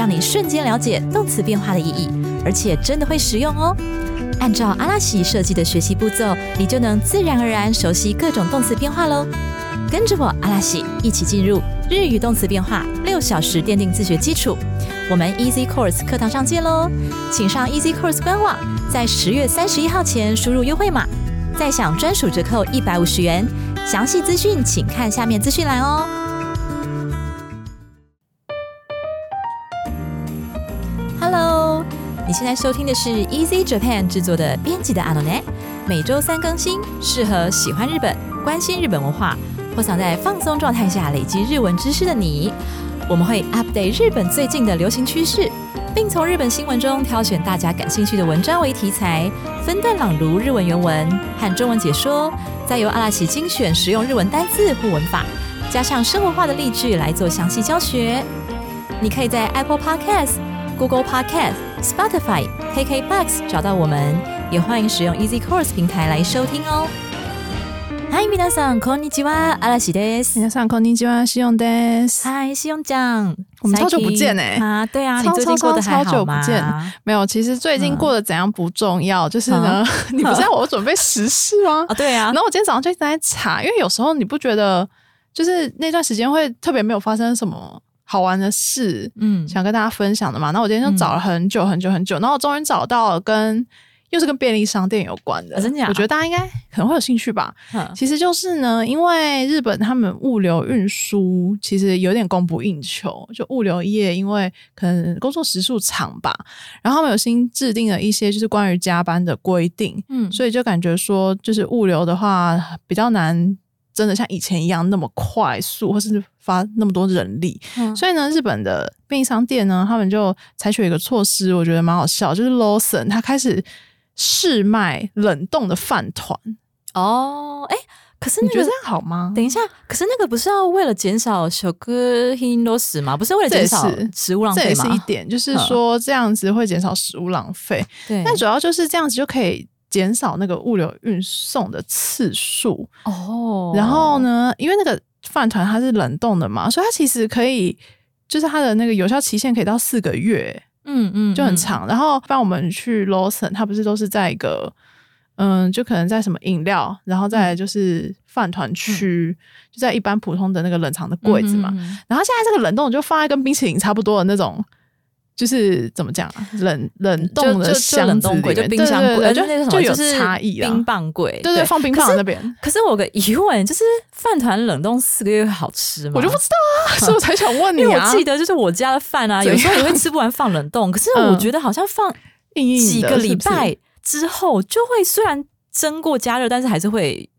让你瞬间了解动词变化的意义，而且真的会实用哦。按照阿拉西设计的学习步骤，你就能自然而然熟悉各种动词变化喽。跟着我阿拉西一起进入日语动词变化六小时奠定自学基础。我们 Easy Course 课堂上见喽！请上 Easy Course 官网，在十月三十一号前输入优惠码，再享专属折扣一百五十元。详细资讯请看下面资讯栏哦。你现在收听的是 Easy Japan 制作的编辑的阿诺奈，每周三更新，适合喜欢日本、关心日本文化或想在放松状态下累积日文知识的你。我们会 update 日本最近的流行趋势，并从日本新闻中挑选大家感兴趣的文章为题材，分段朗读日文原文和中文解说，再由阿拉奇精选实用日文单字或文法，加上生活化的例句来做详细教学。你可以在 Apple Podcast、Google Podcast、Spotify、KKBox 找到我们，也欢迎使用 Easy Course 平台来收听哦。嗨，皆さんこんにちは、阿拉西です。皆さんこんにちは、西用です。嗨，西用酱，我们超久不见哎、啊，对啊，你超最近过得还超超久好吗？不见没有，其实最近过得怎样不重要，就是呢，你不是要我准备时事吗？啊，对啊然，后我今天早上就一直在查，因为有时候你不觉得，就是那段时间会特别没有发生什么 好玩的事，嗯，想跟大家分享的嘛。那我今天就找了很久很久很久，然后我终于找到了跟又是跟便利商店有关的，啊真假我觉得大家应该可能会有兴趣吧。哼其实就是呢，因为日本他们物流运输其实有点供不应求，就物流业因为可能工作时数长吧，然后他们有新制定了一些就是关于加班的规定，嗯，所以就感觉说就是物流的话比较难。真的像以前一样那么快速，或是发那么多人力，嗯所以呢，日本的便利商店呢，他们就采取一个措施，我觉得蛮好笑，就是 Lawson 他开始试卖冷冻的饭团，哦，哎，可是那个你觉得这样好吗？等一下，可是那个不是要为了减少小哥 hin loss 吗？不是为了减少食物浪费这也？是一点，就是说这样子会减少食物浪费，对，但主要就是这样子就可以减少那个物流运送的次数。哦，然后呢，因为那个饭团它是冷冻的嘛，所以它其实可以，就是它的那个有效期限可以到四个月，嗯嗯，嗯，就很长。然后，不然我们去 Lawson，它不是都是在一个，嗯，就可能在什么饮料，然后再来就是饭团区，就在一般普通的那个冷藏的柜子嘛。嗯，嗯嗯然后现在这个冷冻就放在跟冰淇淋差不多的那种，就是怎么讲啊，冷冷冻的箱子冷冻柜，里面就冰箱柜，对对对就那个什么，就有是差异啊。冰棒柜，对对，放冰棒那边，可是我有个疑问，就是饭团冷冻四个月会好吃吗？我就不知道啊，所以我才想问你啊 因为啊。我记得就是我家的饭 啊，有时候也会吃不完放冷冻，可是我嗯觉得好像放几个礼拜之后，就会虽然蒸过加热，但是还是会，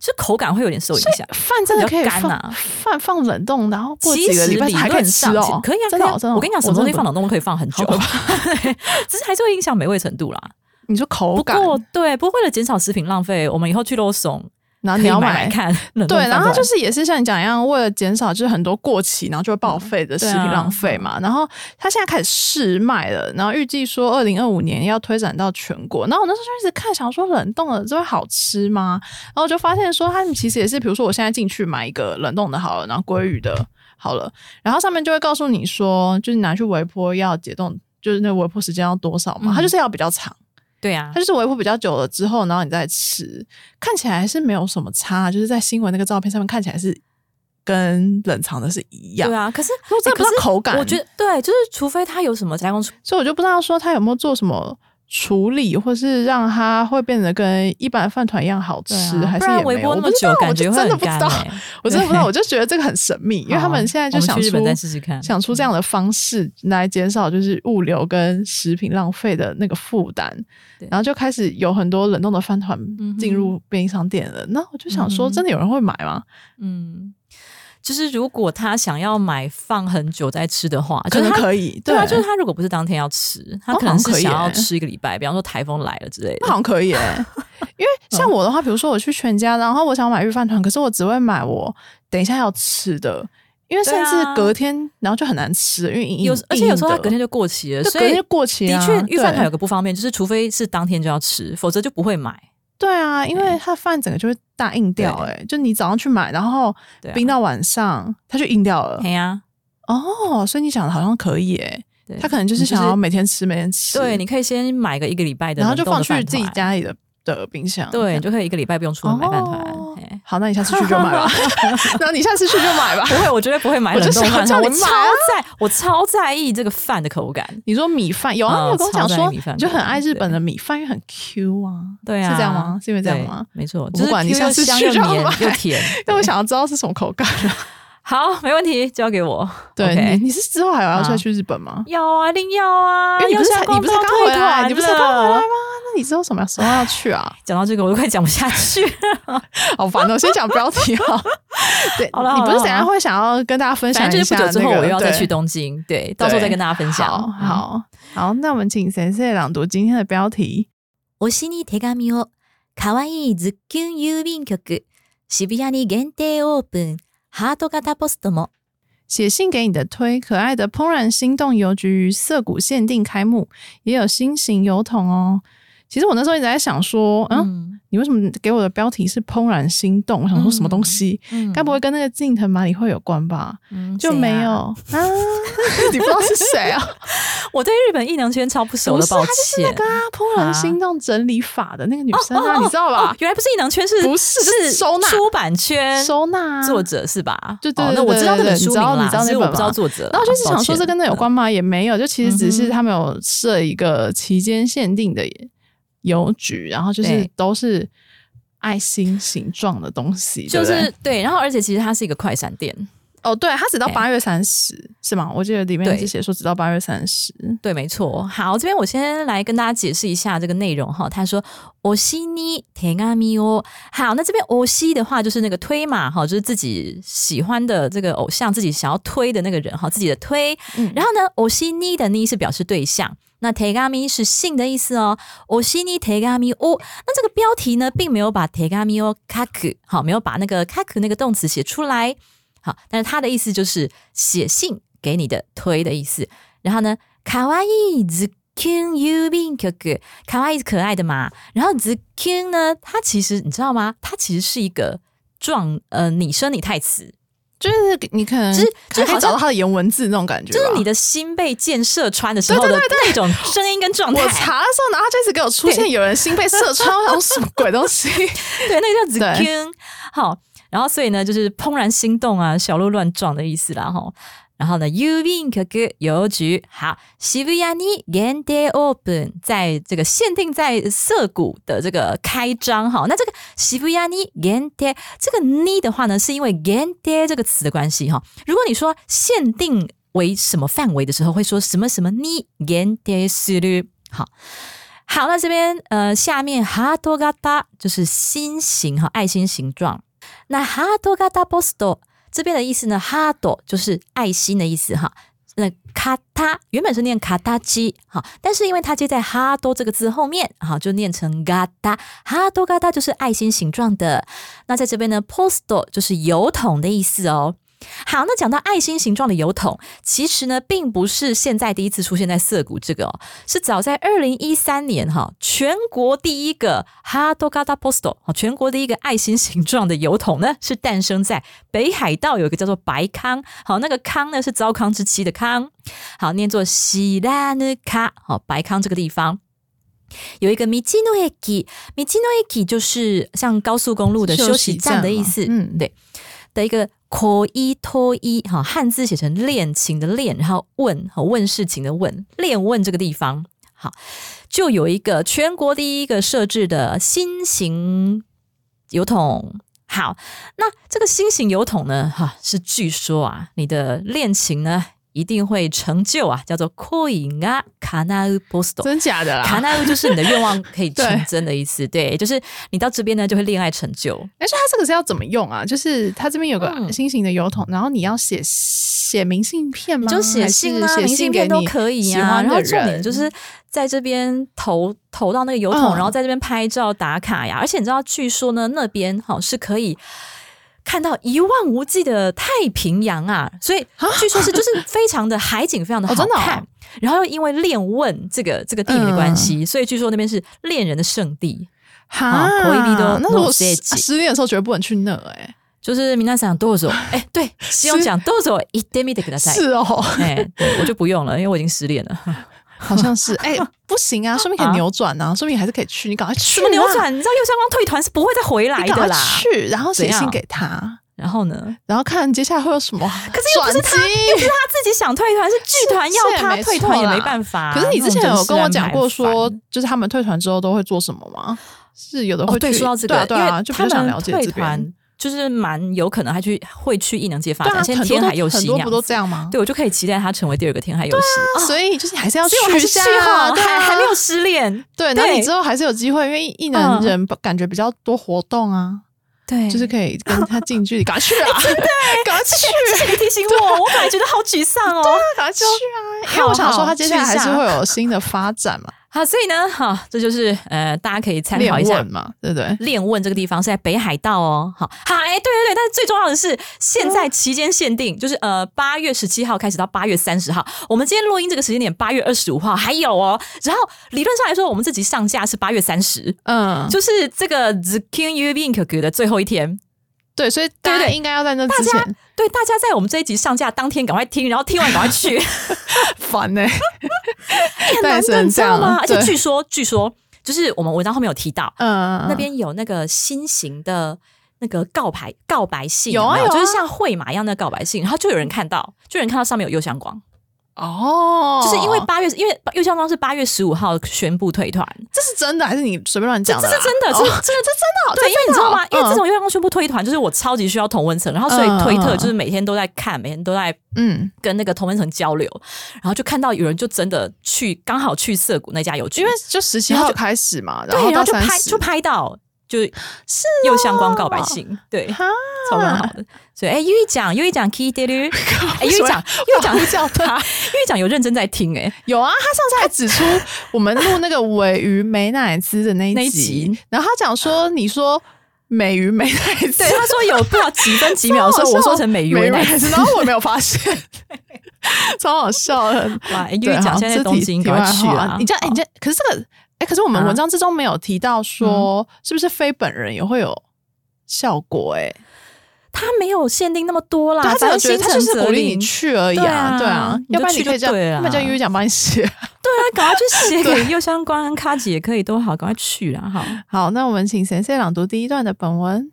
就口感会有点受影响。饭真的可以干啊饭放冷冻，然后过其几个礼拜实可以吃哦，可以啊，真的我跟你讲，什么东西放冷冻？都可以放很久 只是还是会影响美味程度啦。你说口感不，过对，不过为了减少食品浪费，我们以后去肉松然后你要买来看对，然后它就是也是像你讲一样，为了减少就是很多过期然后就会报废的食品浪费嗯嘛。然后他现在开始试卖了，然后预计说二零二五年要推展到全国。然后我那时候就一直看，想说冷冻的这会好吃吗？然后就发现说，他们其实也是，比如说我现在进去买一个冷冻的好了，然后鲑鱼的好了，然后上面就会告诉你说，就是拿去微波要解冻，就是那个微波时间要多少嘛，嗯它就是要比较长。对啊。它，就是微波比较久了之后，然后你再吃，看起来是没有什么差，就是在新闻那个照片上面看起来是跟冷藏的是一样。对啊，可是可我真的不知道口感。我觉得对，就是除非它有什么加工出，所以我就不知道说它有没有做什么处理，或是让它会变得跟一般的饭团一样好吃，啊还是也没有。我不知道我就 真的不知道，我真的不知道，我就觉得这个很神秘，因为他们现在就想出想出这样的方式来减少就是物流跟食品浪费的那个负担，然后就开始有很多冷冻的饭团进入便利商店了。那我就想说，真的有人会买吗？嗯，就是如果他想要买放很久再吃的话，可能就是可以，对啊，就是他如果不是当天要吃，他可能是想要吃一个礼拜，比方说台风来了之类的。那好像可以诶、因为像我的话，比如说我去全家，然后我想买御饭团，可是我只会买我等一下要吃的，因为甚至隔天然后就很难吃，因为有，而且有时候它隔天就就过期了，所以隔天就过期啊。的确，预饭团有个不方便，就是除非是当天就要吃，否则就不会买。对啊，因为它饭整个就会大硬掉、对。欸，就你早上去买，然后冰到晚上，它就硬掉了。对呀，哦，所以你想的好像可以诶、对。他可能就是想要每天吃，每天吃，对，你可以先买个一个礼拜的，然后就放去自己，家里的的冰箱，对，你就可以一个礼拜不用出门买饭团。好，那你下次去就买吧。然后你下次去就买吧。不会，我绝对不会买冷冻饭团。我想叫你买超啊在，我超在意这个饭的口感。你说米饭有啊？嗯你有跟我讲说，就很爱日本的米饭，因为很 Q 啊。对啊，是这样吗？是因为这样对吗？没错，不管你下次去就买又甜。但我想要知道是什么口感啊。好，没问题，交给我。对 OK 你，你是之后还有要好再去日本吗？要啊，一定要啊！因为你不是要下才你不是光刚回来，包退团你不是刚回来了吗？那你之后什么时候要去啊？讲到这个，我都快讲不下去了。好烦哦！先讲标题哈。对，好了你不是等一下好了好了会想要跟大家分享反正一下就是不久之后，那个我又要再对去东京，对，到时候再跟大家分享。好嗯，好好，那我们请先生朗读今天的标题。推しに手紙を可愛いズッキュン郵便局渋谷に限定オープン ハート型ポストも写信给你的推，可爱的怦然心动邮局于涩谷限定开幕，也有新型邮筒哦。 其实我那时候一直在想说，嗯，嗯你为什么给我的标题是怦然心动？我想说什么东西？嗯该不会跟那个近藤麻里惠有关吧？嗯就没有啊？你不知道是谁啊？我对日本艺能圈超不熟的，抱她就是歉。那个啊，怦然心动整理法的那个女生你知道吧哦？原来不是艺能圈，是不是是收纳出版圈收纳啊作者是吧？对对那我知道那本书名啦，对对对你知道那本只是我不知道作者啦。然后就是想说，这跟那有关吗？也没有，就其实只是他们有设一个期间限定的邮局，然后就是对都是爱心形状的东西，就对不对是对，然后而且其实它是一个快闪店，哦，对，它只到哎八月三十是吗？我记得里面对是写说只到八月三十。对，没错。好，这边我先来跟大家解释一下这个内容哈。他说“おしに手紙を”，好，那这边“おし”的话就是那个推嘛，哈，就是自己喜欢的这个偶像，自己想要推的那个人哈，自己的推。嗯然后呢，“おしに”的“に”是表示对象。 那 tegami 是信的意思哦，我西尼 tegami 哦，那这个标题呢，并没有把 tegami 哦 kaku 好，没有把那个 kaku 那个动词写出来，好，但是它的意思就是写信给你的推的意思。然后呢，卡哇伊 z king 郵便局，卡哇伊是可爱的嘛，然后 z king 呢，它其实你知道吗？它其实是一个状呃拟声拟态词，就是你可能就是就是好像还可以找到他的原文字那种感觉吧，就是你的心被箭射穿的时候的那种声音跟状态。我查的时候，然后就一直给我出现有人心被射穿，我想说什么鬼东西？对，那个叫对 king。好，然后所以呢，就是怦然心动啊，小鹿乱撞的意思啦，哈。然后呢，郵便局邮局好，渋谷に限定 open，在这个限定在涩谷的这个开张哈。那这个渋谷に限定这个に的话呢，是因为限定这个词的关系哈。如果你说限定为什么范围的时候，会说什么什么に限定する。好。好，那这边呃，下面ハート型就是心形哈，爱心形状。那ハート型ポスト 这边的意思呢，哈多就是爱心的意思哈。那卡塔原本是念卡塔基，哈，但是因为它接在哈多这个字后面，哈，就念成嘎达。哈多嘎达就是爱心形状的。那在这边呢，posto 就是油桶的意思哦。好，那讲到爱心形状的油桶，其实呢，并不是现在第一次出现在涩谷这个哦，是早在二零一三年哈，全国第一个哈多嘎达 posto，好，全国第一个爱心形状的油桶呢，是诞生在北海道有一个叫做白康，好，那个康呢是糟糠之妻的康，好，念作西拉呢卡，好，白康这个地方。有一个米基诺 eki，米基诺 eki 就是像高速公路的休息站的意思，嗯，对的一个可一托一哈，汉字写成恋情的恋，然后问和问事情的问，恋问这个地方好，就有一个全国第一个设置的新型油桶。好，那这个新型油桶呢，哈，是据说啊，你的恋情呢。一一定会成就啊，叫做 “coin 啊卡纳乌 post”。真假的啦？卡纳乌就是你的愿望可以 成真的意思，对，就是你到这边呢就会恋爱成就。而且它这个是要怎么用啊？就是它这边有个嗯心形的邮筒，然后你要写写明信片吗？就写信啊，写明信片都可以喜啊。然后重点就是在这边投投到那个邮筒，嗯然后在这边拍照打卡呀。而且你知道，据说呢那边哈是可以。看到一望无际的太平洋啊，所以据说是就是非常的海景，非常的好哦真的哦看。然后又因为恋问这个这个地名的关系，所以据说那边是恋人的圣地。哈啊恋人那如果失の聖地失恋的时候绝对不能去那哎、就是皆さんどうぞ，哎，对，希望讲どうぞ行ってみてください。是哦，哎，对我就不用了，因为我已经失恋了。 好像是哎、不行啊，说明可以啊扭转啊，说明还是可以去，你赶快去、啊，什么扭转？你知道右相光退团是不会再回来的啦。去，然后写信给他，然后呢？然后看接下来会有什么可是又不是他，又不是他自己想退团，是剧团要他退团也没办法。可是你之前有跟我讲过说就是他们退团之后都会做什么吗？是有的烦哦，对，会去说到这个，对啊，对啊，就比较想了解这边。团，就是蛮有可能他去会去异能界发展。对啊，现在天海佑希很多不都这样吗？对我就可以期待他成为第二个天海佑希。所以就是你还是要所以我还是一下还还没有失恋。对，然后对你之后还是有机会，因为异能人感觉比较多活动啊，对，就是可以跟他近距离，赶快去啊，赶快去，谢谢你提醒我，我本来觉得好沮丧哦。赶快去啊！因为我想说，他接下来还是会有新的发展嘛，好，所以呢，好，这就是呃，大家可以参考一下嘛，对不对？练问这个地方是在北海道哦。好，好，哎、对对对，但是最重要的是，现在期间限定，就是呃八月十七号开始到八月三十号。我们今天录音这个时间点，八月二十五号还有哦。然后理论上来说，我们这集上架是八月三十、嗯，就是这个 The King U Bink 的最后一天。对，所以大家应该要在那之前对大家在我们这一集上架当天赶快听，然后听完赶快去，烦呢，很难的，但是你知道吗？而且据说，据说就是我们文章后面有提到，嗯，那边有那个新型的那个告白告白信，有啊有啊。就是像会马一样的告白信，然后就有人看到，就有人看到上面有右相光，哦，就是因为八月，因为右相方是八月十五号宣布退团，这是真的还是你随便乱讲的？这是真的，哦。这这这真的，对，因为你知道吗？因为自从右相光宣布退团，就是我超级需要同温层，然后所以推特就是每天都在看，每天都在嗯，跟那个同温层交流，然后就看到有人就真的去刚好去涩谷那家邮局，因为就十七号开始嘛，对，然后就拍就拍到。就是又相光告白信，对，哈，超蛮好的。所以，哎、又一讲，又一讲 key d a 哎，优一讲，又一讲会叫他。优一讲有认真在听、哎，有啊，他上次还指出我们录那个尾鱼美乃滋的那那一一集，然后他讲说你说美鱼美乃滋，对，他说有不知道几分几秒的时候，我说成美鱼为奶美乃滋，然后我没有发现，超好笑的。哇，哎优对，一讲现在在东京，赶快去啊！你这样，哎，你这样可是这个，哎，可是我们啊文章之中没有提到说，是不是非本人也会有效果？哎，他没有限定那么多啦，对他只有反正心觉得他就是诚则灵鼓励你。去而已对啊，啊对啊，你就去要不然你可以叫，就对了要不然叫悠悠讲帮你写。对啊，赶快去写给右相关跟卡吉也可以都好，赶快去啦！好。好，那我们请先生朗读第一段的本文。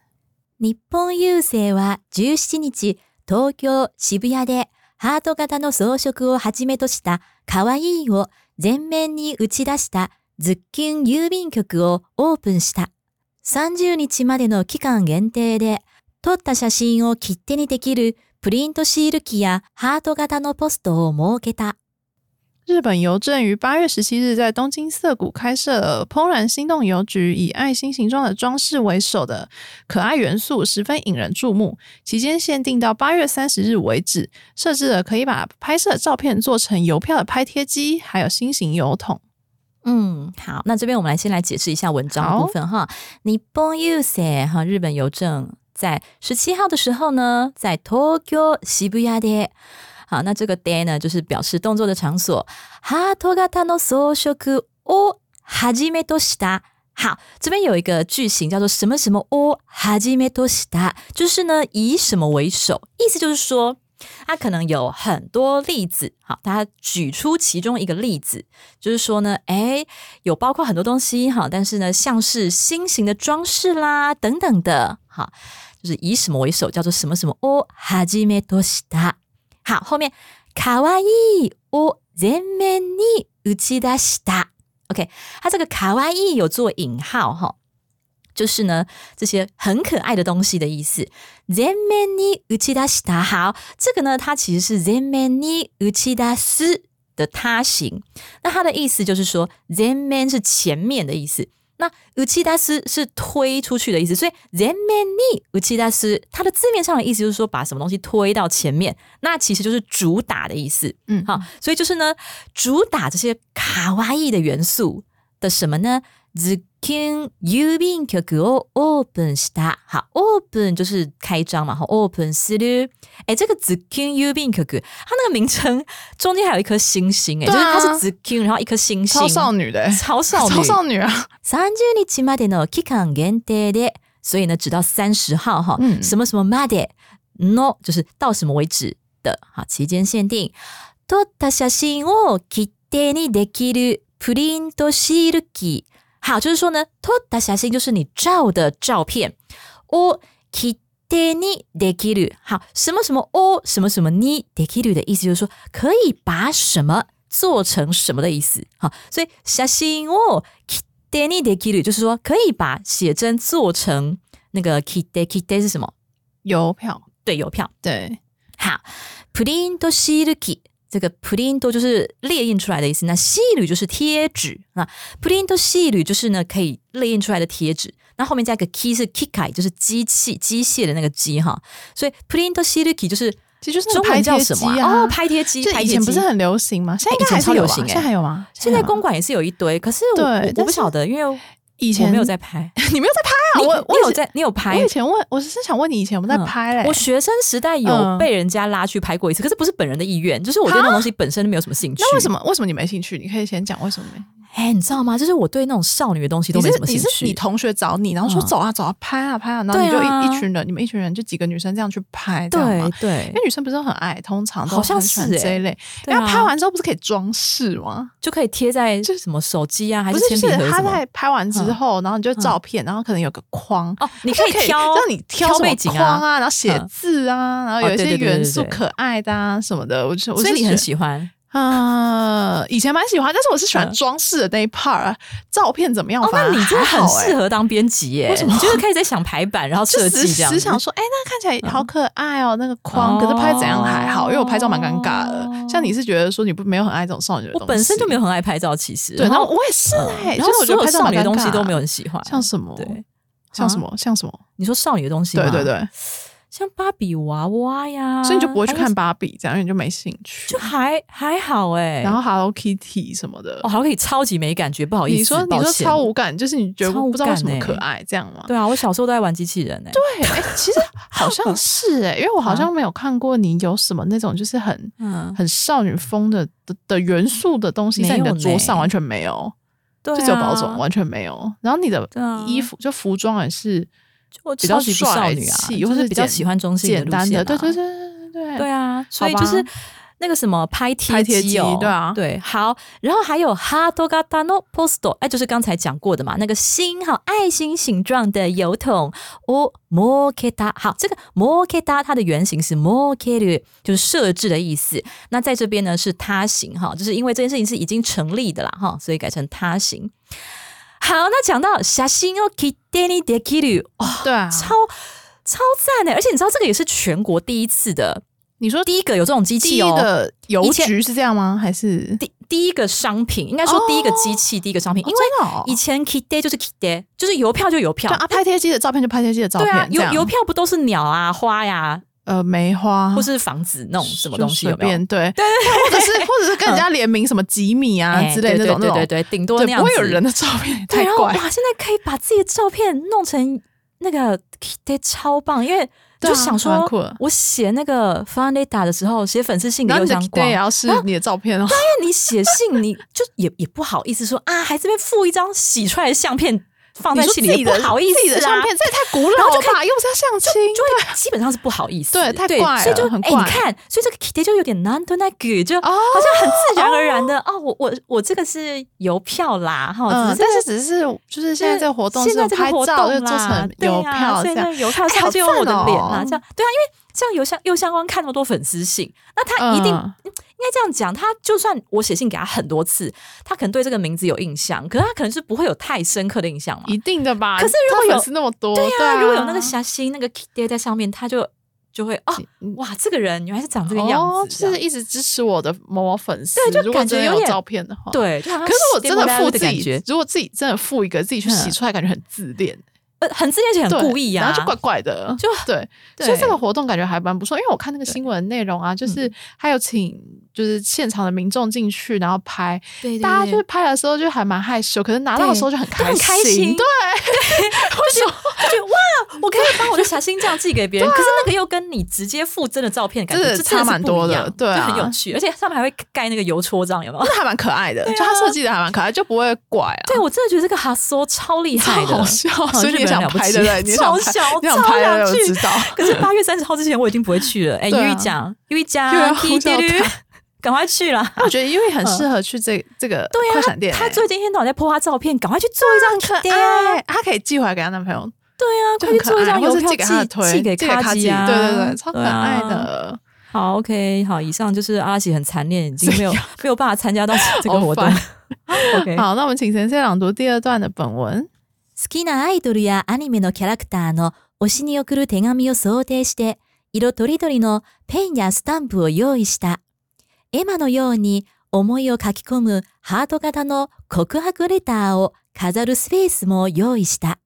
日本郵政は17日、東京渋谷でハート型の装飾をはじめとした可愛いを前面に打ち出した ズッキュン郵便局をオープンした。30日までの期間限定で撮った写真を切手にできるプリントシール機やハート型のポストを設けた。日本邮政于八月十七日在东京涩谷开设了怦然心动邮局，以爱心形状的装饰为首的可爱元素，十分引人注目。期间限定到八月三十日为止，设置了可以把拍摄照片做成邮票的拍贴机，还有新型邮筒。嗯，好，那这边我们来先来解释一下文章的好部分哈。日本郵政哈，日本邮政在十七号的时候呢，在東京渋谷で，好，那这个 day 呢，就是表示动作的场所。ハート型の装飾をはじめとした。好，这边有一个句型叫做什么什么をはじめとした，就是呢以什么为首，意思就是说。 它可能有很多例子，好，大家举出其中一个例子，就是说呢，诶，有包括很多东西哈，但是呢，像是新型的装饰啦等等的，好，就是以什么为首，叫做什么什么をはじめとした。好，后面可愛いを前面に打ち出した。OK，它这个可愛い有做引号哈。 就是呢这些很可爱的东西的意思。全面に打ち出した。好，这个呢，它其实是全面に打ち出す的他形。那它的意思就是说，全面是前面的意思。那打ち出す是推出去的意思，所以全面に打ち出す，它的字面上的意思就是说把什么东西推到前面，那其实就是主打的意思。嗯好，所以就是呢，主打这些卡哇伊的元素的什么呢？ズ キン郵便局をオープンした。好，open 就是开张嘛，好，open する。哎，这个ズキン郵便局，它那个名称中间还有一颗星星，哎、对啊就是它是ズキン，然后一颗星星，超少女的、欸，超少女，超少女啊！三十日までの期間限定で，所以呢，直到三十号哈，嗯什么什么までの就是到什么为止的，好，期间限定。撮った写真を切手にできるプリントシール機。 好，就是说呢，撮った写真就是你照的照片。を切手にできる。好，什么什么を什么什么にできる的意思就是说可以把什么做成什么的意思。好，所以写真を切手にできる就是说可以把写真做成那个切手。切手是什么？邮票，对，邮票。对，好，プリントシール機。 这个 print 就是列印出来的意思，那细铝就是贴纸。那 print 细铝就是呢可以列印出来的贴纸。那后面加一个 K 是 k i k a i 就是机器机械的那个机哈。所以 print 细铝 k 就是其实就是拍叫什么、啊、哦，拍贴机。以前不是很流行吗？现在应该还是有流行、现在还有吗？现在公馆也是有一堆，可是我,我不晓得，因为。以前我没有在拍。你没有在拍啊？我我有在，你有拍我以？前问，我是想问你以前有没有在嗯拍嘞？我学生时代有嗯被人家拉去拍过一次，可是不是本人的意愿，就是我对那种东西本身就没有什么兴趣。那为什么为什么你没兴趣？你可以先讲为什么没？哎，你知道吗？就是我对那种少女的东西都没什么兴趣。你同学找你，然后说嗯走啊走啊拍啊拍啊，然后你就一一群人，你们一群人就几个女生这样去拍，这样吗对？对因为，女生不是很爱，通常都是欸这一类。然后拍完之后不是可以装饰吗？就可以贴在就是什么手机啊，还是，铅就是他笔盒他？在拍完之后，然后你就照片，然后可能有个框。哦，你可可以挑，让你挑挑什么背景啊框啊，然后写嗯字啊，然后有一些元素可爱的啊什么的。我就我所以你很喜欢啊，以前蛮喜欢，但是我是喜欢嗯装饰的那一 part 啊。照片怎么样？哦。那你真的很适合当编辑耶？为什么你就是可以在想排版，然后设计这样。只想说，哎、那看起来好可爱哦，那个框，可是拍怎样还好，因为我拍照蛮尴尬的。哦像你是觉得说你不没有很爱这种少女的东西，我本身就没有很爱拍照，其实。对，然然后后我也是哎、然后我觉得拍照少女的东西都没有很喜欢。像什么，对，像什么，像什么，你说少女的东西吗？对对对，像芭比娃娃呀，所以你就不会去看芭比，这样因为你就没兴趣。就还 还好哎。然后 Hello Kitty 什么的哦，，好可以超级没感觉，不好意思，你说你说超无感，就是你觉得不知道为什么可爱这样吗？对啊，我小时候都在玩机器人哎。对，哎、其实好像 是哎、因为我好像没有看过你有什么那种就是很嗯，很少女风的的的元素的东西在你的桌上完全没有，就只有保种完全没有。然后你的衣服就服装也是我比较超级不少帅女啊，气，就或是简是比较喜欢中性的简单的，路线啊对对对对对对啊，所以好吧就是那个什么拍贴拍贴机哦，机对啊对，好，然后还有ハート型のポスト，哎，就是刚才讲过的嘛，那个心哈爱心形状的邮筒，哦，設けた，好，这个設けた它的原型是設ける，就是设置的意思。那在这边呢是他形哈，就是因为这件事情是已经成立的啦哈，所以改成他形。 好，那讲到写真を切手にできる，哦，对啊。超超赞的！而且你知道这个也是全国第一次的，你说第一个有这种机第器哦。一个邮以前局是这样吗？还是第第一个商品，应该说第一个机器，第一个商品，因为真的哦以前 k i d 就是 k i d 就是邮票就邮票对，啊，拍贴机的照片就拍贴机的照片，，这对啊邮样邮票不都是鸟啊、花呀， 呃梅花或是房子那种什么东西有没有？便对对，或者是或者是跟人家联名什么吉米啊哎之类的那种那种对对对对，顶多那，样子。不会有人的照片，对，太怪。哇，现在可以把自己的照片弄成那个得超棒，因为就想说我写那个 f n d a t a 的时候，写粉丝信给然后你的邮箱光对，然后是你的照片哦，因为你写信，你就也也不好意思说啊，还这边附一张洗出来的相片放在心里面，自己的不好意思、啊、自己的相片，这也太古然后就可以老了吧？又不是要相亲，就会基本上是不好意思，对太怪了所以就哎、很怪你看，所以这个 Kitty 就有点难得那个，就好哦像很自然而然的哦我我我这个是邮票啦，哈、嗯，但是只是就是现在这个活动现是拍在这个活照就动啦做成，邮票这样所以那，邮票上就有我的脸啦，哦这样对啊，因为这样邮箱邮箱光看那么多粉丝信，那他一定、嗯应该这样讲，他就算我写信给他很多次，他可能对这个名字有印象，可是他可能是不会有太深刻的印象嘛。一定的吧？可是如果有粉丝那么多，对啊，如果有那个霞心那个 kitty 在上面，他就就会哦，哇，这个人原来是长这个样哦，子，就是一直支持我的某某粉丝。对就感觉有照片的话，。对。可是我真的的附自己如果自己真的附一个自己去洗嗯出来，感觉很自恋，呃，很自恋且很故意啊、然后就怪怪的，就。对所以这个活动感觉还蛮不错，因为我看那个新闻内容啊，就是还有请就是现场的民众进去，然后拍，对对大家就是拍的时候就还蛮害羞，可是拿到的时候就很开都很开心对，为什么？就觉得哇，我可以把我的小心这样寄给别人，可是那个又跟你直接附真的照片感觉，是差蛮多的对啊就很有趣，而且上面还会盖那个邮戳章，有没有？那还蛮可爱的，就他设计的还蛮可爱，就不会怪啊。对，我真的觉得这个哈缩超厉害的，超好笑，所以你也想拍，对不对？你想拍超小，你想拍知道。可是八月三十号之前我已经不会去了。哎，对啊玉一讲，玉一讲，又要呼叫滴滴他赶快去啦！我觉得因为很适合去这这个对快闪店欸，他最近一天到晚在 po 他照片，赶快去做一张可对啊，爱，他可以寄回来给他男朋友，对啊，就很可快去做一张爱，或是邮票寄给他的推，寄给卡卡基啊！对对对，超可爱啊。的。好，OK，好，以上就是阿拉西很残念，已经没有没有办法参加到这个活动好。 OK，好，那我们请先生朗读第二段的本文。好きなアイドルやアニメのキャラクターの推しに送る手紙を想定して、色とりどりのペンやスタンプを用意した。 エマのように思いを書き込むハート型の告白レターを飾るスペースも用意した。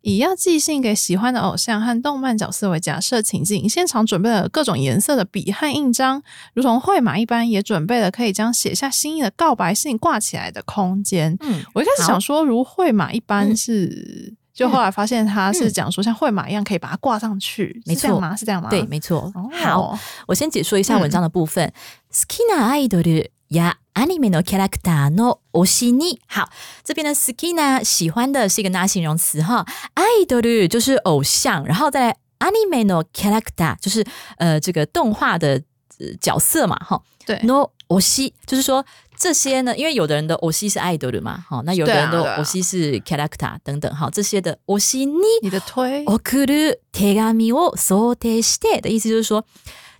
以要寄信给喜欢的偶像和动漫角色为假设情境，现场准备了各种颜色的笔和印章，如同绘马一般，也准备了可以将写下心意的告白信挂起来的空间。嗯，我一开始好想说，如绘马一般嗯是， 就后来发现他是讲说像绘马一样可以把它挂上去，没错是这样吗？是这样吗？对，没错。哦好，我先解说一下文章的部分。好きなアイドルやアニメのキャラクターの推しに，好，这边的好きな喜欢的是一个拿形容词哈，アイドル就是偶像，然后再来アニメのキャラクター就是呃这个动画的、呃角色嘛哈。对の推し就是说 这些呢，因为有的人的推し是アイドル嘛，哈，那有的人的对啊对啊推し是キャラクター等等，哈，这些的推しに你的推送る手紙を想定して的意思就是说，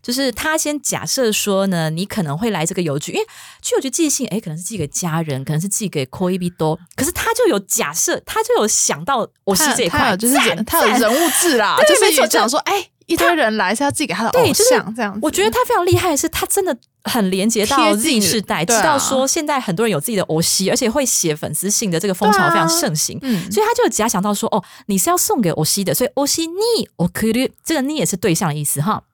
就是他先假设说呢，你可能会来这个邮局，因为去邮局寄信，诶，可能是寄给家人，可能是寄给 k o i b i d o 可是他就有假设，他就有想到我是他这一块，他有就是赞人他有赞人物志啦，对就是没错讲说，哎， 一堆人来是要寄给他的偶对就是像这样子。我觉得他非常厉害的是，他真的很连接到贴 Z 近世代，对啊知道说现在很多人有自己的偶西，而且会写粉丝信的这个风潮非常盛行。嗯，所以他就有假想到说，哦，你是要送给欧西的，所以欧西你我可以，这个你也是对象的意思哈。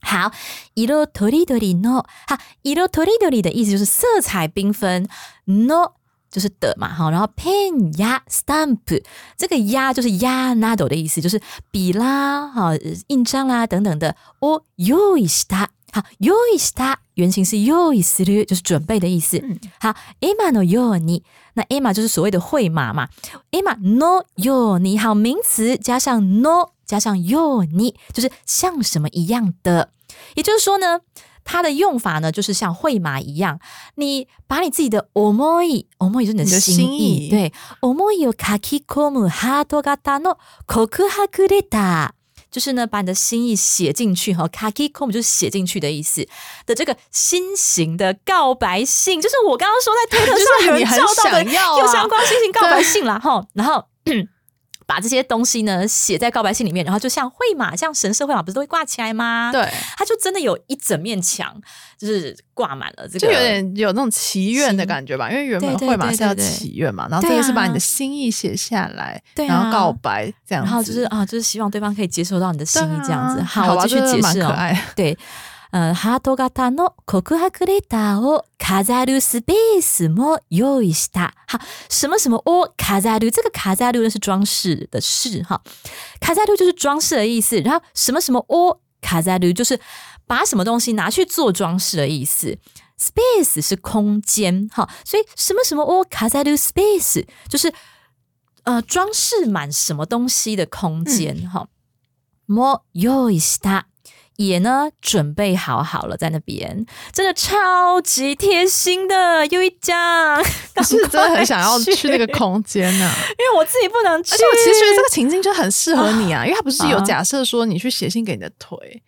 好，色とりどりの，哈，色とりどり的意思就是色彩缤纷，no 就是的嘛，哈，然后 pen 呀 stamp 这个呀就是呀 nado 的意思，就是笔啦，哈，印章啦等等的。我用意した，好，用意した原型是用意する，就是准备的意思。好，Emma のように，那 Emma 就是所谓的绘马嘛，Emma no ように，好，名词加上 no 加上ように，就是像什么一样的。也就是说呢， 它的用法呢，就是像绘马一样，你把你自己的思い，思い就是你的你的心心意对，思いを書き込むハート型の告白レター。就是呢，把你的心意写进去哈 k a k i k o m 就是写进去的意思的这个新型的告白信，就是我刚刚说在推特上有人你很照到的想要啊有相关新型告白信啦哈，然后。 把这些东西呢写在告白信里面，然后就像绘马，像神社绘马不是都会挂起来吗？，对，它就真的有一整面墙，就是挂满了这个，就有点有那种祈愿的感觉吧，因为原本对对绘马是要祈愿嘛，然后这个是把你的心意写下来，对啊然后告白这样子，然后就是啊，就是希望对方可以接受到你的心意这样子。好吧我继续解释哦。对，呃，ハート型の告白レターを飾るスペースも用意した。好，什么什么を飾る，这个飾る是装饰的饰哈，飾る就是装饰的意思。然后什么什么を飾る就是把什么东西拿去做装饰的意思。Space 是空间，哈，所以什么什么を飾る space 就是呃装饰满什么东西的空间，哈、も用意した。也呢准备好好了，在那边。真的超级贴心的，有一家，但是真的很想要去。那个空间呢、因为我自己不能去，而且我其实觉得这个情境就很适合你啊，因为他不是有啊假设说你去写信给你的腿，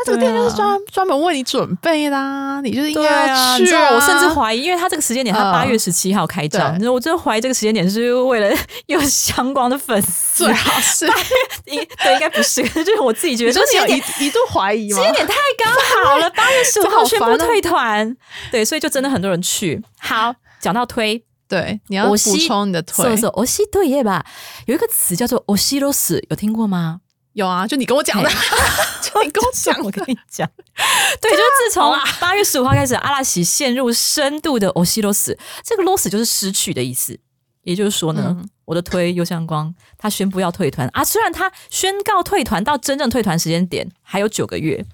那这个店就是专专门为你准备啦，你就是应对该啊，要去啊。你知道我甚至怀疑，因为他这个时间点，他嗯八月十七号开张，对你知道我真的怀疑这个时间点是为了有相关的粉丝最，好是，应对应该不是，就是我自己觉得你说你有这个时间点一一度怀疑吗时？间点太刚好了，八月十五这号宣布好烦哦退团，对，所以就真的很多人去。好，讲到推，对，你要补我西充你的腿そう。そう，おしといえば有一个词叫做おしろす，有听过吗？ 有啊，就你跟我讲的，就你跟我讲我的跟。你讲，对，就是自从八月十五号开始，阿拉西陷入深度的おしろす，这个 loss 就是失去的意思。也就是说呢，嗯我的推右相光他宣布要退团啊，虽然他宣告退团到真正退团时间点还有九个月，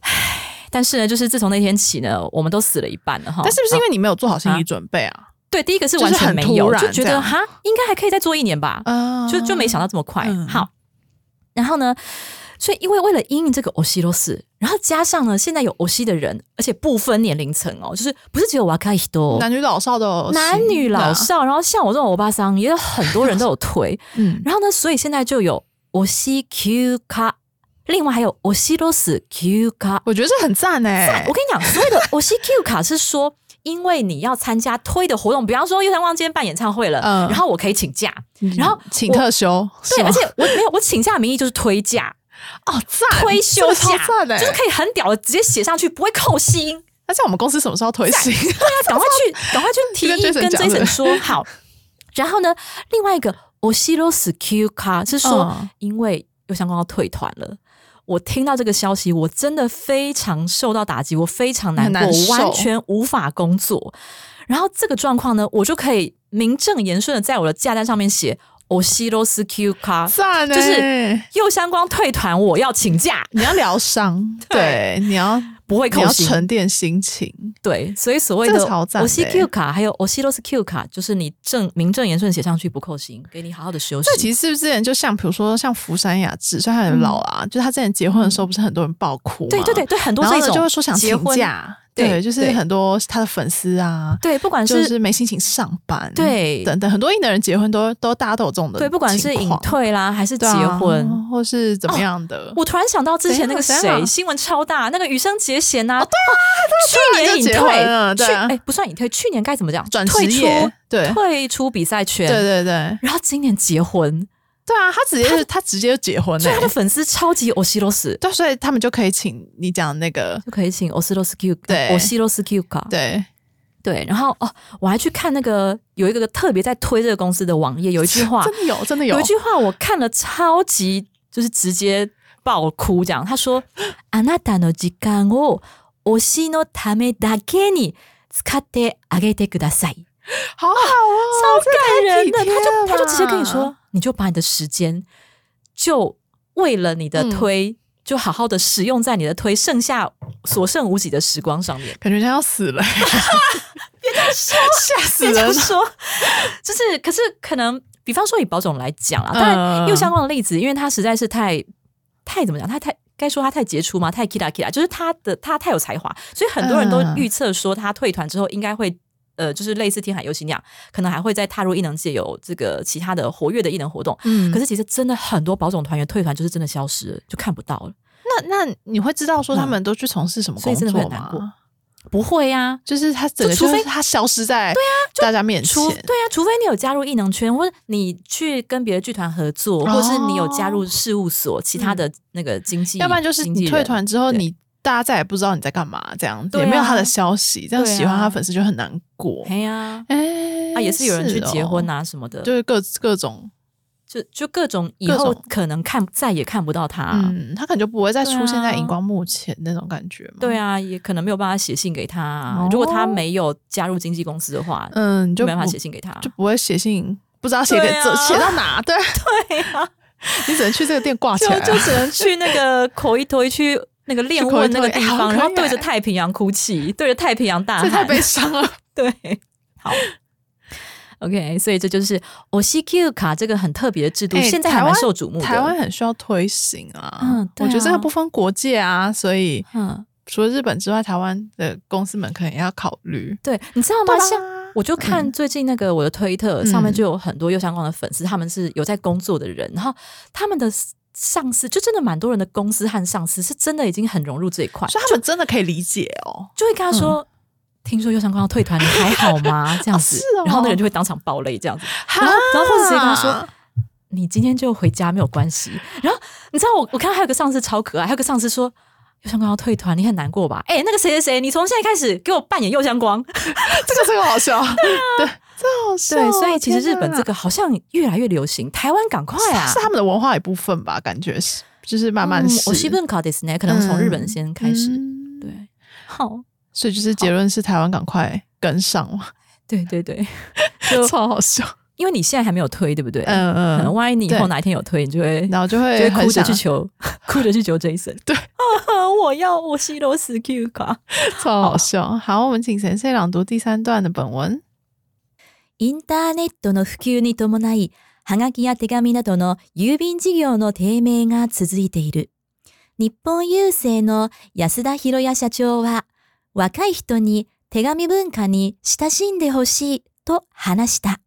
唉，但是呢，就是自从那天起呢，我们都死了一半了哈。但是不是因为为你没有做好心理准备啊？对第一个是就是完全很突没有，然这样就觉得哈应该还可以再做一年吧，啊就就没想到这么快。嗯好， 然后呢，所以因为为了因应这个欧西罗斯，然后加上呢，现在有欧西的人，而且不分年龄层哦，就是不是只有瓦卡伊多。男女老少都有男女老少，然后像我这种欧巴桑，也有很多人都有推。嗯，然后呢，所以现在就有欧西 Q 卡，另外还有欧西罗斯 Q 卡。我觉得这很赞哎。我跟你讲，所有的欧西 Q 卡是说，因为你要参加推的活动，比方说右山旺今天办演唱会了，嗯。然后我可以请假，然后请特休，对，而且我没有，我请假的名义就是推假，哦赞，推休假，赞的，就是可以很屌的直接写上去，不会扣薪。那像我们公司什么时候推行？那赶快去，赶快去提议 Jason 跟 Jason 说好。然后呢，另外一个我西罗斯 Q 卡是说，嗯。因为又相光要退团了。我听到这个消息，我真的非常受到打击，我非常难过，难我完全无法工作。然后这个状况呢，我就可以名正言顺的在我的假单上面写“我西罗斯 Q 卡”，就是右相光退团，我要请假，你要疗伤，对。对，你要不会扣薪。沉淀心情，对，所以所谓的我西欸 Q 卡还有我西罗斯 Q 卡，就是你正名正言顺写上去不扣薪，给你好好的休息。这其实是不是之前就像比如说像福山雅治，虽然很老啊，就是他之前结婚的时候，不是很多人爆哭吗？对对对对，很多这种就会说想请假，对对，就是很多他的粉丝啊，对，不管就是是没心情上班，对。等等，很多艺人结婚都都大家都有这种的，对，不管是隐退啦还是结婚。或是怎么样的，我突然想到之前那个谁，新闻超大，那个羽生结弦呐，对啊，去年隐退婚了，去对啊。哎不算隐退，去年该怎么讲？转职业，对。退出比赛圈，对对对。然后今年结婚，对啊，他直接就他直接就结婚了所以他的粉丝超级欧西罗斯，对，所以他们就可以请你讲那个就可以请欧西罗斯 Q，对欧西罗斯 Q 卡，对，对，然后哦，我还去看那个有一个特别在推这个公司的网页，有一句话，真的有，真的有有一句话我看了超级就是直接爆哭，这样他说：“あなたの時間を推しのためだけに使ってあげてください。 好好哦，超感人的，他就他就直接跟你说，你就把你的时间就为了你的嗯推。就好好的使用在你的推剩下所剩无几的时光上面。感觉像要死了，别这样说，吓死人说，就是可是可能，比方说以保总来讲啊，当然又相关的例子，因为他实在是太太怎么讲，他太该说他太杰出嘛？太 kira kira，就是他的他太有才华，所以很多人都嗯预测说他退团之后应该会。呃，就是类似天海游行那样，可能还会再踏入艺能界有这个其他的活跃的艺能活动。嗯可是其实真的很多保种团员退团就是真的消失了，就看不到了。那那你会知道说他们都去从事什么工作很难过吗？不会呀、就是他整个除非他消失在对啊大家面前除，对啊，除非你有加入艺能圈，或者你去跟别的剧团合作，或者是你有加入事务所、其他的那个经纪，哦嗯要不然就是你退团之后，你大家再也不知道你在干嘛，这样子也没有他的消息，这样喜欢他粉丝就很难过。哎呀，哎啊，也是有人去结婚啊，啊什么的，就是各各种，就就各种以后可能看再也看不到他。嗯，他可能就不会再出现在荧光幕前那种感觉嘛。对啊，也可能没有办法写信给他啊、哦。如果他没有加入经纪公司的话，嗯，你就就没办法写信给他。就不会写信，不知道写给这写到哪，对，对啊，你只能去这个店挂起来啊，就只能去那个 口一推去那个练问那个地方，然后对着太平洋哭泣，对着太平洋大喊，这太悲伤了。对，好。OK，所以这就是 OCQ 卡这个很特别的制度，哎现在还蛮台湾受瞩目的。台湾很需要推行啊，嗯啊我觉得这个不分国界啊，所以嗯，除了日本之外，台湾的公司们可能也要考虑。对，你知道吗？像我就看最近那个我的推特、嗯上面就有很多右相关的粉丝，他们是有在工作的人，然后他们的上司，就真的蛮多人的公司和上司是真的已经很融入这一块，所以他们真的可以理解哦。就会跟他说：“听说右相光要退团，你还好吗？” 这样子，然后那人就会当场爆泪这样子。然后，然后或者直接跟他说：“你今天就回家没有关系。”然后你知道我我看到还有个上司超可爱，还有个上司说。右相光要退团，你很难过吧？哎、那个谁谁谁，你从现在开始给我扮演右相光。这个这个好笑，对，这好笑。对，所以其实日本这个好像越来越流行。台湾赶快啊！是他们的文化一部分吧？感觉是，就是慢慢是。我西本考 this 呢，可能从日本先开始。嗯对，好，所以就是结论是台湾赶快跟上嘛，对 对对，就超好笑。因为你现在还没有推，对不对？嗯嗯可能嗯，万一你以后哪一天有推，你就会然后就就会会哭着去求，哭着去求 Jason。对我要我西罗斯 Q 卡。超好笑。好，我们请先生朗读第三段的本文。インターネットの普及に伴い、はがきや手紙などの郵便事業の低迷が続いている。日本郵政の安田博也社長は、若い人に手紙文化に親しんでほしいと話した。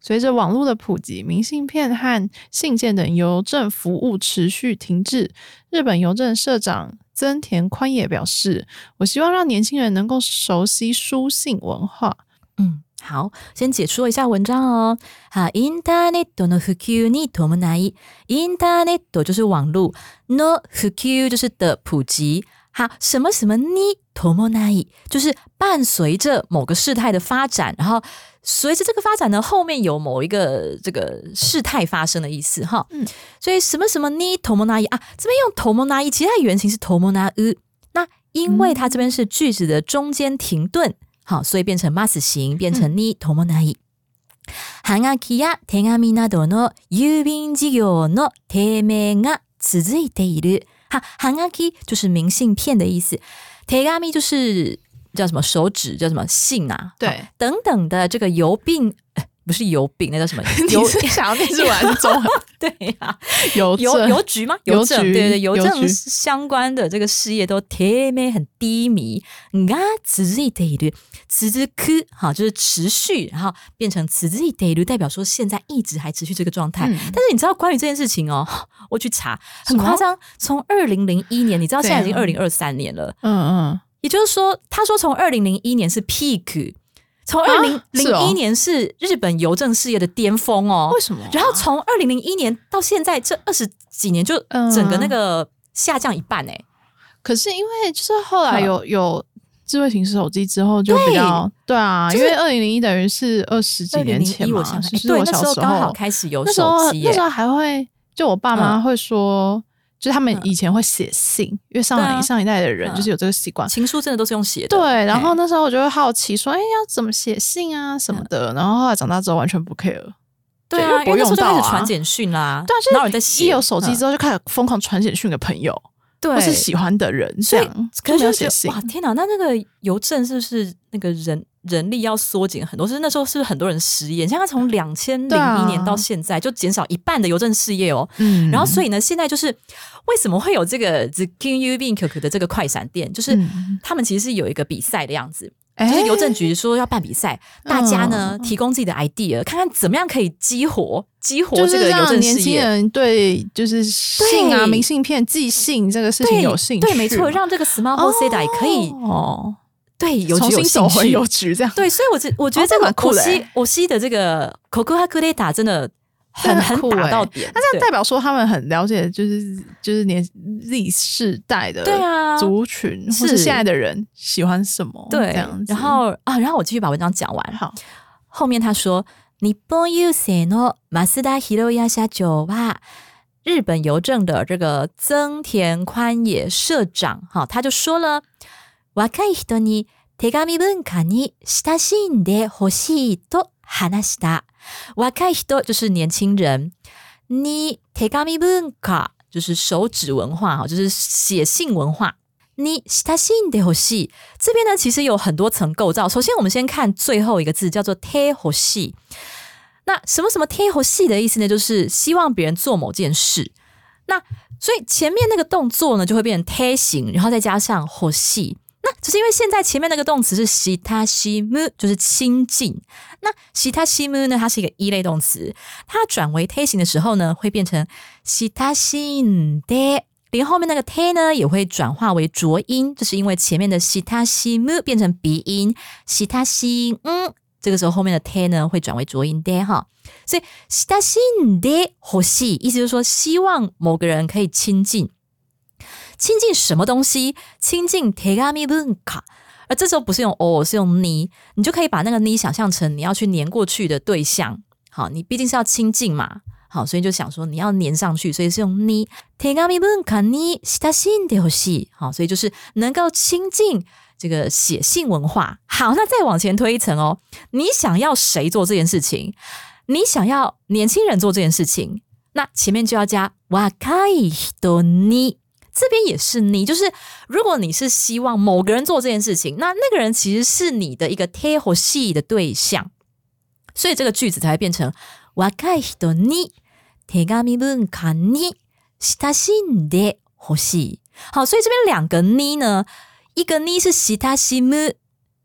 随着网络的普及，明信片和信件等邮政服务持续停滞。日本邮政社長增田宽也表示：“我希望让年轻人能够熟悉书信文化。嗯，好，先解说一下文章哦。哈，インターネットの普及に伴い，インターネット就是网络，の普及就是的普及。哈，什么什么に伴い就是伴随着某个事态的发展，然后随着这个发展呢，后面有某一个这个事态发生的意思哈。嗯，所以什么什么に伴い啊，这边用伴い，其实它原型是伴う。那因为它这边是句子的中间停顿。 好，所以变成 mas 形，变成に伴い。はがきや手紙などの郵便事業の低迷が続いている。哈，はがき就是明信片的意思，手紙就是叫什么手指，叫什么信啊，对好等等的这个邮并。 呃不是邮并，那叫什么？”你邮是想要念日文还是中文？对呀、邮邮政邮局吗？邮邮政局对对，邮邮政局相关的这个事业都低迷很低迷。が続いている，続く哈就是持续，然后变成続いている，代表说现在一直还持续这个状态。嗯但是你知道关于这件事情哦，我去查很什么夸张，从二零零一年，你知道现在已经怎样二零二三年了，嗯嗯，也就是说，他说从二零零一年是 peak， 从二零零一年是日本邮政事业的巅峰哦。为什么啊？然后从二零零一年到现在这二十几年，就嗯。整个那个下降一半哎、可是因为就是后来嗯有有智慧型手机之后，就比较对。啊，就是因为二零零一等于是二十几年前嘛，我想想，对，就是我那时小时候？刚好开始有那时候手机耶、那时候还会，就我爸妈嗯。会说，就是他们嗯以前会写信，因为上上一代的人嗯就是有这个习惯。情书真的都是用写的。对，然后？那时候我就会好奇说，哎，要怎么写信啊什么的。然后后来长大之后完全不 care，对啊，因为不那时候就开始传简讯啦，对啊，哪有人在就是写？一有手机嗯之后就开始疯狂传简讯给朋友，对，或是喜欢的人，这样可就是没有写信就。哇，天哪！那那个邮政是不是那个人人力要缩减很多？是那时候是不是很多人失业？像他从两千零一年到现在，就减少一半的邮政事业哦。嗯然后，所以呢，现在就是为什么会有这个 The King U b i n k 的这个快闪店？就是嗯他们其实是有一个比赛的样子，哎就是邮政局说要办比赛，大家呢嗯提供自己的 idea，看看怎么样可以激活激活就是这个邮政事业。轻人对就是信啊、明信片、寄信这个事情对有兴趣嘛，对，没错，让这个 Smart h o s e d a 可以、哦，对有重新走回邮局这样。对，所以我觉我觉得哦这这个我蛮酷的欸西我西的这个 Coco h a k u d e t a 真的很很打到点。那这样代表说他们很了解，就是就是年 Z 世代的对啊族群，或是是现在的人喜欢什么对这样，子。然后啊，然后我继续把文章讲完。好，后面他说，日本郵政の増田博也社長は日本邮政的这个增田宽野社长哈，他就说了，若い人に手紙文化に親しんでほしいと話した。若い人就是年轻人，你手紙文化就是手指文化哈，就是写信文化。你親しんでほしい这边呢，其实有很多层构造。首先，我们先看最后一个字，叫做手欲しい。那什么什么手欲しい的意思呢？就是希望别人做某件事。那所以前面那个动作呢，就会变成手形，然后再加上欲しい。 那只是因为现在前面那个动词是西他西姆，就是亲近。那西他西姆呢，它是一个一类动词，它转为胎形的时候呢，会变成西他西的，连后面那个胎呢也会转化为浊音，这是因为前面的西他西姆变成鼻音，西他西嗯，这个时候后面的胎呢会转为浊音的哈。所以西他西的呼吸，意思就是说希望某个人可以亲近。亲近什么东西？亲近手紙文化，而这时候不是用哦，是用你，你就可以把那个你想象成你要去粘过去的对象。好，你毕竟是要亲近嘛，好，所以就想说你要粘上去，所以是用你手紙文化に親しんでほしい。好，所以就是能够亲近这个写信文化。好，那再往前推一层哦，你想要谁做这件事情？你想要年轻人做这件事情，那前面就要加若い人に。 这边也是你，就是如果你是希望某个人做这件事情，那那个人其实是你的一个贴或系的对象，所以这个句子才会变成若い人に手紙文化に親しんでほしい。好，所以这边两个你呢，一个你是親しむ，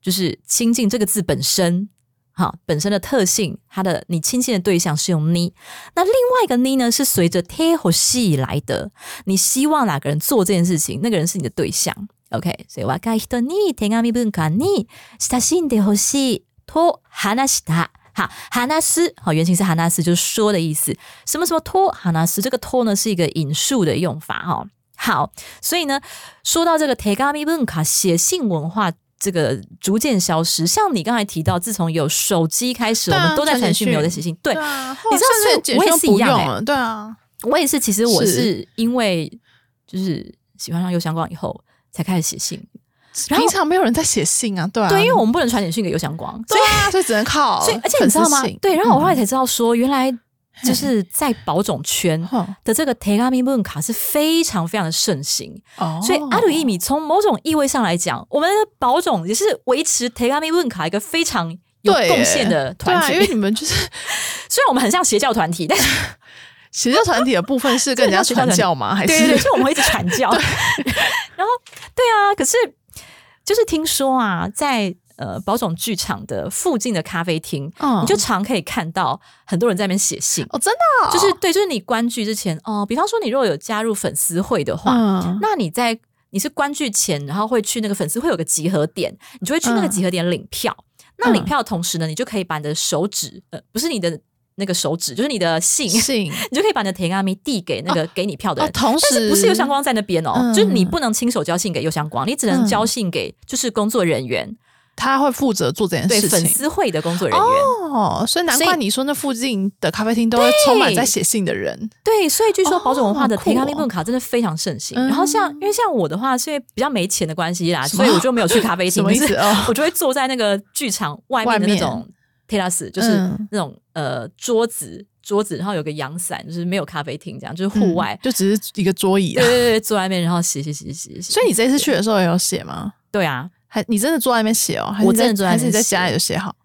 就是亲近这个字本身。 好，本身的特性，它的你亲近的对象是用你，那另外一个你呢，是随着贴或系来的。你希望哪个人做这件事情，那个人是你的对象。OK，所以若い人に手紙文化に親しんでほしいと話した。好，話す，好，原型是話す，就是说的意思。什么什么托話す，这个托呢是一个引述的用法。哈，好，所以呢，说到这个手紙文化，写信文化。 这个逐渐消失，像你刚才提到，自从有手机开始，我们都在传讯，没有在写信。对，你知道是我也是一样对啊，我也是。其实我是因为就是喜欢上邮箱光以后，才开始写信。平常没有人在写信啊，对啊，对，因为我们不能传简讯给邮箱光，对啊，所以只能靠。所以而且你知道吗？对，然后我后来才知道说，原来。就是在保种圈的这个 Tegami 文卡是非常非常的盛行，所以阿鲁伊米从某种意味上来讲，我们的保种也是维持 Tegami 文卡一个非常有贡献的团体。因为你们就是 虽然我们很像邪教团体，但是 邪教团体的部分是跟人家传教吗？还是对，就我们会一直传教。然后对啊，可是就是听说啊，在。呃，宝冢剧场的附近的咖啡厅，你就常可以看到很多人在那边写信哦，真的，就是对，就是你观剧之前哦，比方说你如果有加入粉丝会的话，那你在你是观剧前，然后会去那个粉丝会有个集合点，你就会去那个集合点领票。那领票的同时呢，你就可以把你的手指，呃，不是你的那个手指，就是你的信，信，你就可以把你的田阿咪递给那个给你票的人。同时，不是右相光在那边哦，就是你不能亲手交信给右相光，你只能交信给就是工作人员。他会负责做这件事情，对粉丝会的工作人员哦，所以难怪你说那附近的咖啡厅都会充满在写信的人。对，所以据说保守文化的提咖啡问卡真的非常盛行。然后像因为像我的话，是因为比较没钱的关系啦，所以我就没有去咖啡厅。什么意思？我就会坐在那个剧场外面的那种 terrace，就是那种呃桌子桌子，然后有个阳伞，就是没有咖啡厅这样，就是户外，就只是一个桌椅。对对对，坐外面然后写写写写写。所以你这次去的时候也有写吗？对啊。还你真的坐在那边写哦？我真的坐在，还是你在家里就写好？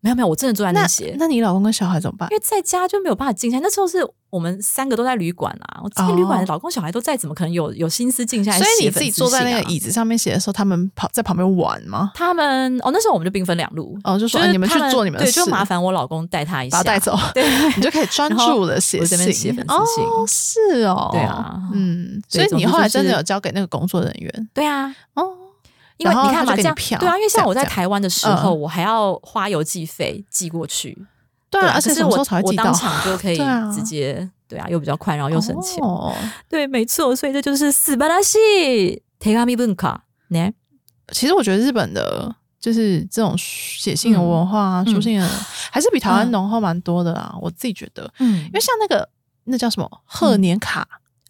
没有没有，我真的坐在那写。那你老公跟小孩怎么办？因为在家就没有办法静下。那时候是我们三个都在旅馆啊，我在旅馆，老公小孩都在，怎么可能有有心思静下来？所以你自己坐在那个椅子上面写的时候，他们跑在旁边玩吗？他们哦，那时候我们就兵分两路哦，就说你们去做你们的事，就麻烦我老公带他一下，把他带走，对，你就可以专注的写信，写粉丝信。是哦，对啊，嗯，所以你后来真的有交给那个工作人员？对啊，哦。因为你看嘛，这样对啊，因为像我在台湾的时候，我还要花邮寄费寄过去，对啊，而且我我当场就 可以直接，对啊，又比较快，然后又省钱，对，没错，所以这就是斯巴拉西提卡米文卡呢。其实我觉得日本的，就是这种写信的文化、书信的，还是比台湾浓厚蛮多的啦。我自己觉得，嗯，因为像那个那叫什么贺年卡。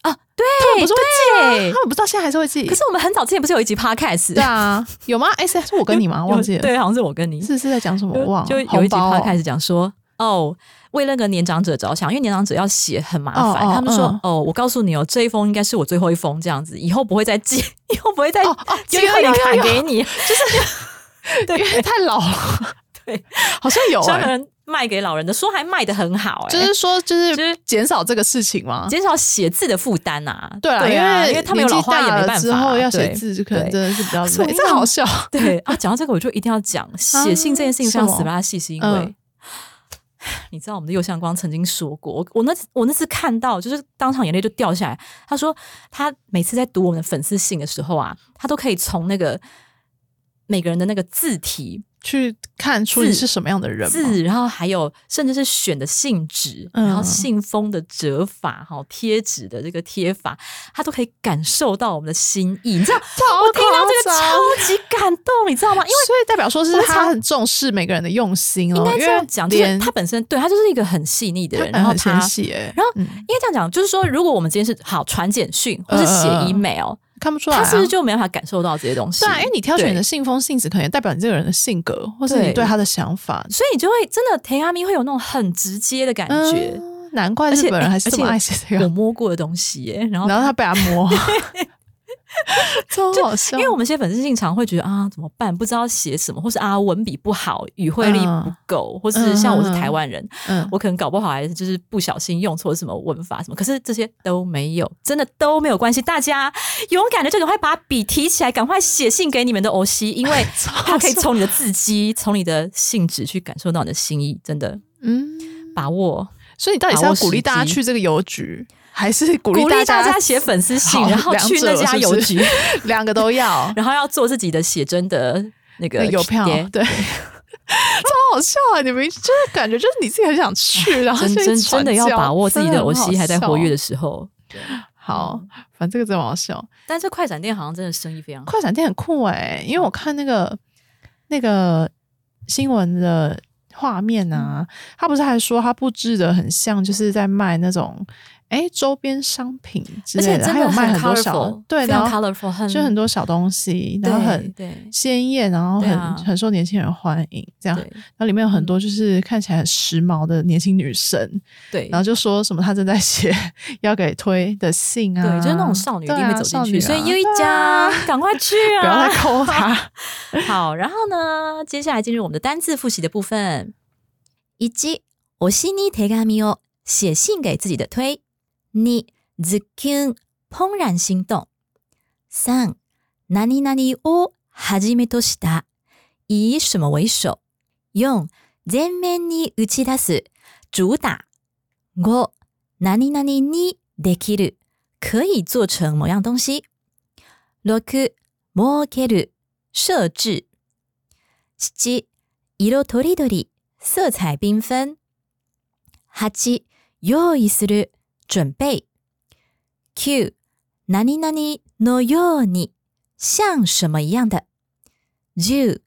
啊，对，他们不是会寄吗？他们不知道现在还是会寄。可是我们很早之前不是有一集 podcast？对啊，有吗？哎，是是我跟你吗？忘记了。对，好像是我跟你。是是在讲什么？忘了。就有一集 podcast 讲说，哦，为那个年长者着想，因为年长者要写很麻烦。他们说，哦，我告诉你哦，这一封应该是我最后一封，这样子，以后不会再寄，以后不会再寄贺年卡给你，就是对，太老了。对，好像有。卖给老人的，说还卖的很好、哎，就是说，就就是是减少这个事情嘛。减少写字的负担呐。对啊，啊，因为因为他们有老花眼没办法，之后要写字，就可能真的是比较累。这好 笑，对啊，讲到这个，我就一定要讲写信这件事情非常死拉细，是因为、嗯 你知道我们的右相光曾经说过，我我那次我那次看到，就是当场眼泪就掉下来。他说他每次在读我们的粉丝信的时候啊，他都可以从那个每个人的那个字体去看出你是什么样的人。字，然后还有甚至是选的信纸，嗯然后信封的折法，哈，贴纸的这个贴法，他都可以感受到我们的心意。你知道，我听到这个超级感动，你知道吗？因为所以代表说是他很重视每个人的用心哦，应该这样讲，就是他本身对他就是一个很细腻的人，然后他然后嗯应该这样讲，就是说，如果我们今天是好传简讯或是写 email，、看不出来啊，他是不是就没办法感受到这些东西？对啊？因为你挑选的信封信纸，可能也代表你这个人的性格，或是你对对他的想法。所以你就会真的甜阿咪会有那种很直接的感觉。嗯难怪日本人还是这么爱写这个我。摸过的东西耶，然后然后他被他摸，超好笑。因为我们些粉丝信常会觉得啊怎么办，不知道写什么，或是啊文笔不好，语汇力不够，或是像我是台湾人，嗯我可能搞不好还是就是不小心用错什么文法什么，可是这些都没有，真的都没有关系。大家勇敢的就赶快把笔提起来，赶快写信给你们的欧西，因为 他可以从你的字迹，从你的信纸去感受到你的心意，真的嗯，把握。所以你到底是要鼓励大家去这个邮局，还是鼓鼓励大大家写粉丝信，然后去那家邮局，两个都要？然后要做自己的写真的那个邮票贴对，超好笑啊！你们就是感觉就是你自己很想去，然后真真的要把握自己的偶戏还在活跃。的时候。很好，反正这个真的好笑。但是快闪店好像真的生意非常好。快闪店很酷哎、因为我看那个那个新闻的画面啊，他不是还说他布置的很像，就是在卖那种哎周边商品之类的，而且真的还有卖很很多小 colorful，对，非常然后 colorful，很就很多小东西，然后很对对鲜艳，然后很、对啊很受年轻人欢迎，这样。对然后里面有很多就是看起来很时髦的年轻女生，对，然后就说什么她正在写要给推的信啊，对，就是那种少女一定会走进去，对啊所以优一对家啊赶快去不要啊！再抠她。好，然后呢，接下来进入我们的单字复习的部分。一、推しに手紙を写信给自己的推。 二、ズッキュン怦然心動。三、何々をはじめとした。以什么为首？四、前面に打ち出す。主打。五、何々にできる。可以做成某样东西。六、設ける。设置。七、色とりどり。色彩缤纷。八、用意する。 准备。九、何々のように。像什么一样的。十、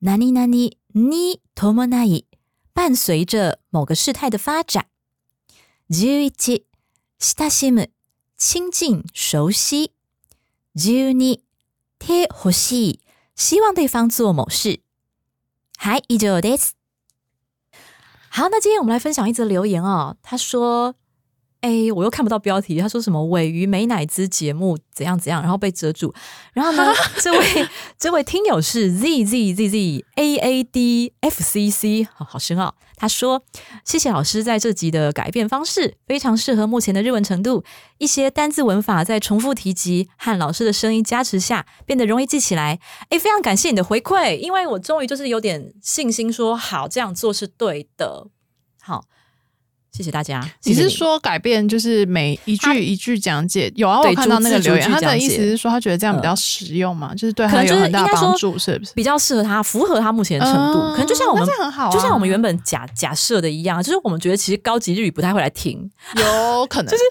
何々に伴い。伴随着某个事态的发展。十一、親しむ。亲近、熟悉。十二、手欲しい。希望对方做某事。はい、以上です。好，那今天我们来分享一则留言哦。他说：“ 哎，我又看不到标题。他说什么尾鱼美乃滋节目怎样怎样，然后被遮住。然后呢，这位 这位听友是 z z z z a a d f c c，好好深奥。他说：谢谢老师在这集的改变方式，非常适合目前的日文程度。一些单字文法在重复提及和老师的声音加持下，变得容易记起来。哎，非常感谢你的回馈，因为我终于就是有点信心说，好这样做是对的。好，谢谢大家。你是说改变就是每一句一句讲解？有啊，我看到那个留言，他的意思是说他觉得这样比较嗯实用嘛，就是对他有很大帮助，是不是？比较适合他，符合他目前的程度？嗯可能就像我们就像我们原本假假设的一样，就是我们觉得其实高级日语不太会来听，有可能 就是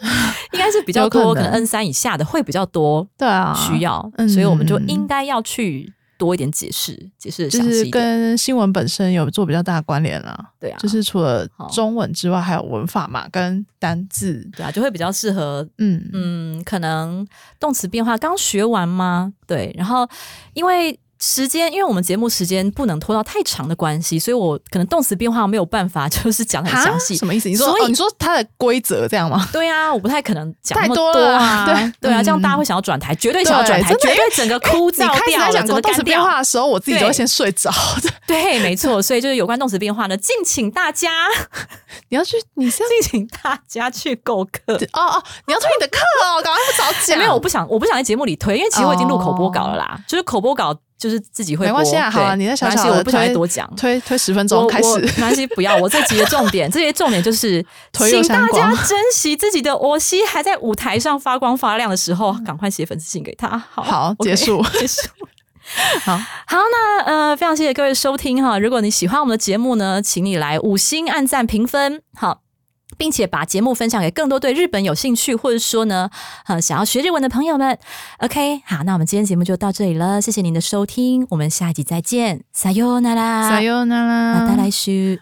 应该是比较多，可能能 N 三以下的会比较多对啊，需要，嗯所以我们就应该要去多一点解释，解释的就是。跟新闻本身有做比较大的关联啦。对啊，就是除了中文之外，还有文法嘛，跟单字。对啊，就会比较适合嗯嗯，可能动词变化刚学完吗？对，然后因为时间，因为我们节目时间不能拖到太长的关系，所以我可能动词变化没有办法，就是讲很详细。什么意思？你说，所以你说它的规则这样吗？对啊，我不太可能讲太多多啊。了对对啊，嗯这样大家会想要转台，绝对想要转台，绝对整个枯掉了，开始在讲整个干动词变掉。化的时候，我自己就会先睡着。对，没错，所以就是有关动词变化呢，敬请大家，你要去，你是要敬请大家去购课。哦哦，你要推你的课哦，赶快不早讲。没有，我不想，我不想在节目里推，因为其实我已经录口播稿了啦，就是口播稿就是自己会没关系啊好啊你没关系小的我不想再多讲。推推十分钟开始没。关系，不要。我这集的重点，这些重点就是，请大家珍惜自己的欧西还在舞台上发光发亮的时候，赶快写粉丝信给他。好，结束结束。好，好，那呃，非常谢谢各位收听哈。如果你喜欢我们的节目呢，请你来五星按赞评分，好，并且把节目分享给更多对日本有兴趣，或者说呢，呃，想要学日文的朋友们。OK，好，那我们今天节目就到这里了，谢谢您的收听，我们下一集再见，さようなら，さようなら。また来週。